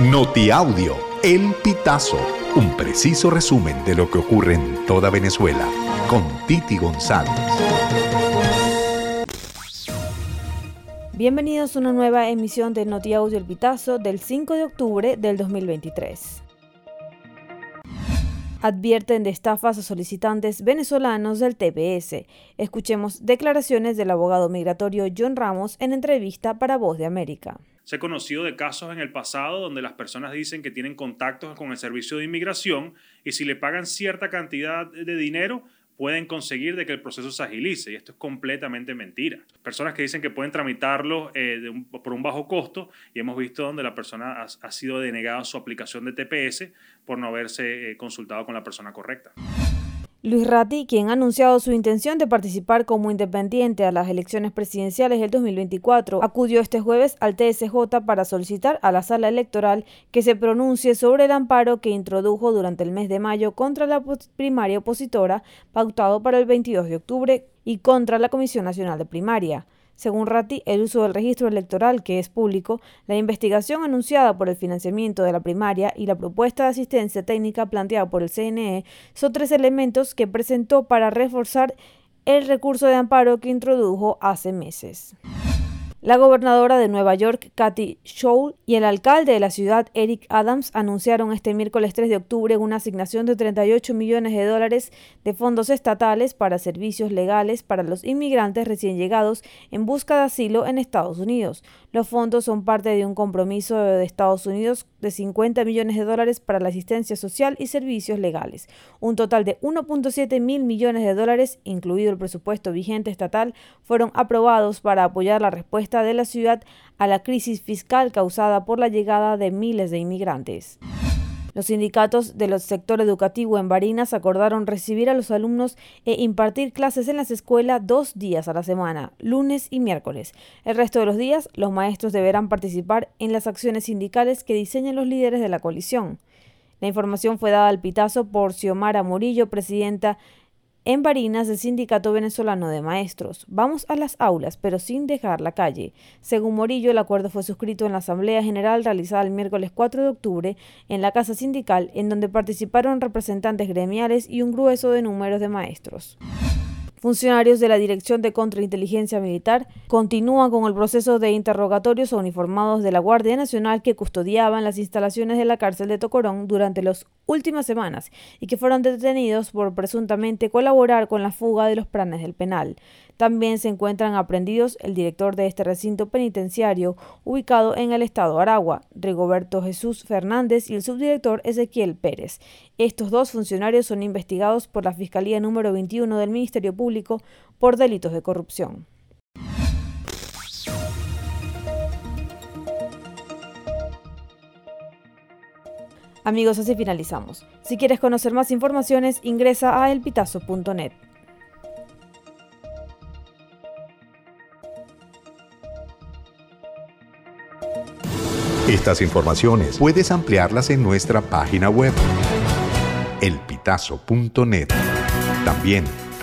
Notiaudio, El Pitazo, un preciso resumen de lo que ocurre en toda Venezuela, con Titi González. Bienvenidos a una nueva emisión de Notiaudio El Pitazo del 5 de octubre del 2023 advierten de estafas a solicitantes venezolanos del TPS. Escuchemos declaraciones del abogado migratorio John Ramos en entrevista para Voz de América. Se ha conocido de casos en el pasado donde las personas dicen que tienen contactos con el servicio de inmigración y si le pagan cierta cantidad de dinero, pueden conseguir de que el proceso se agilice y esto es completamente mentira. Personas que dicen que pueden tramitarlo eh, por un bajo costo y hemos visto donde la persona ha, sido denegada su aplicación de TPS por no haberse eh, consultado con la persona correcta. Luis Ratti, quien ha anunciado su intención de participar como independiente a las elecciones presidenciales del 2024, acudió este jueves al TSJ para solicitar a la sala electoral que se pronuncie sobre el amparo que introdujo durante el mes de mayo contra la primaria opositora pautado para el 22 de octubre y contra la Comisión Nacional de Primaria. Según Ratti, el uso del registro electoral, que es público, la investigación anunciada por el financiamiento de la primaria y la propuesta de asistencia técnica planteada por el CNE son tres elementos que presentó para reforzar el recurso de amparo que introdujo hace meses. La gobernadora de Nueva York, Kathy Scholl, y el alcalde de la ciudad, Eric Adams, anunciaron este miércoles 3 de octubre una asignación de 38 millones de dólares de fondos estatales para servicios legales para los inmigrantes recién llegados en busca de asilo en Estados Unidos. Los fondos son parte de un compromiso de Estados Unidos de 50 millones de dólares para la asistencia social y servicios legales. Un total de 1.7 mil millones de dólares, incluido el presupuesto vigente estatal, fueron aprobados para apoyar la respuesta de la ciudad a la crisis fiscal causada por la llegada de miles de inmigrantes. Los sindicatos del sector educativo en Barinas acordaron recibir a los alumnos e impartir clases en las escuelas dos días a la semana, lunes y miércoles. El resto de los días, los maestros deberán participar en las acciones sindicales que diseñen los líderes de la coalición. La información fue dada al pitazo por Xiomara Murillo, presidenta en Barinas del Sindicato Venezolano de Maestros. Vamos a las aulas, pero sin dejar la calle. Según Morillo, el acuerdo fue suscrito en la Asamblea General realizada el miércoles 4 de octubre en la Casa Sindical, en donde participaron representantes gremiales y un grueso de números de maestros. Funcionarios de la Dirección de Contrainteligencia Militar continúan con el proceso de interrogatorios a uniformados de la Guardia Nacional que custodiaban las instalaciones de la cárcel de Tocorón durante las últimas semanas y que fueron detenidos por presuntamente colaborar con la fuga de los planes del penal. También se encuentran aprendidos el director de este recinto penitenciario ubicado en el estado Aragua, Rigoberto Jesús Fernández, y el subdirector Ezequiel Pérez. Estos dos funcionarios son investigados por la Fiscalía número 21 del Ministerio Por delitos de corrupción. Amigos, así finalizamos. Si quieres conocer más informaciones, ingresa a elpitazo.net. Estas informaciones puedes ampliarlas en nuestra página web, elpitazo.net. También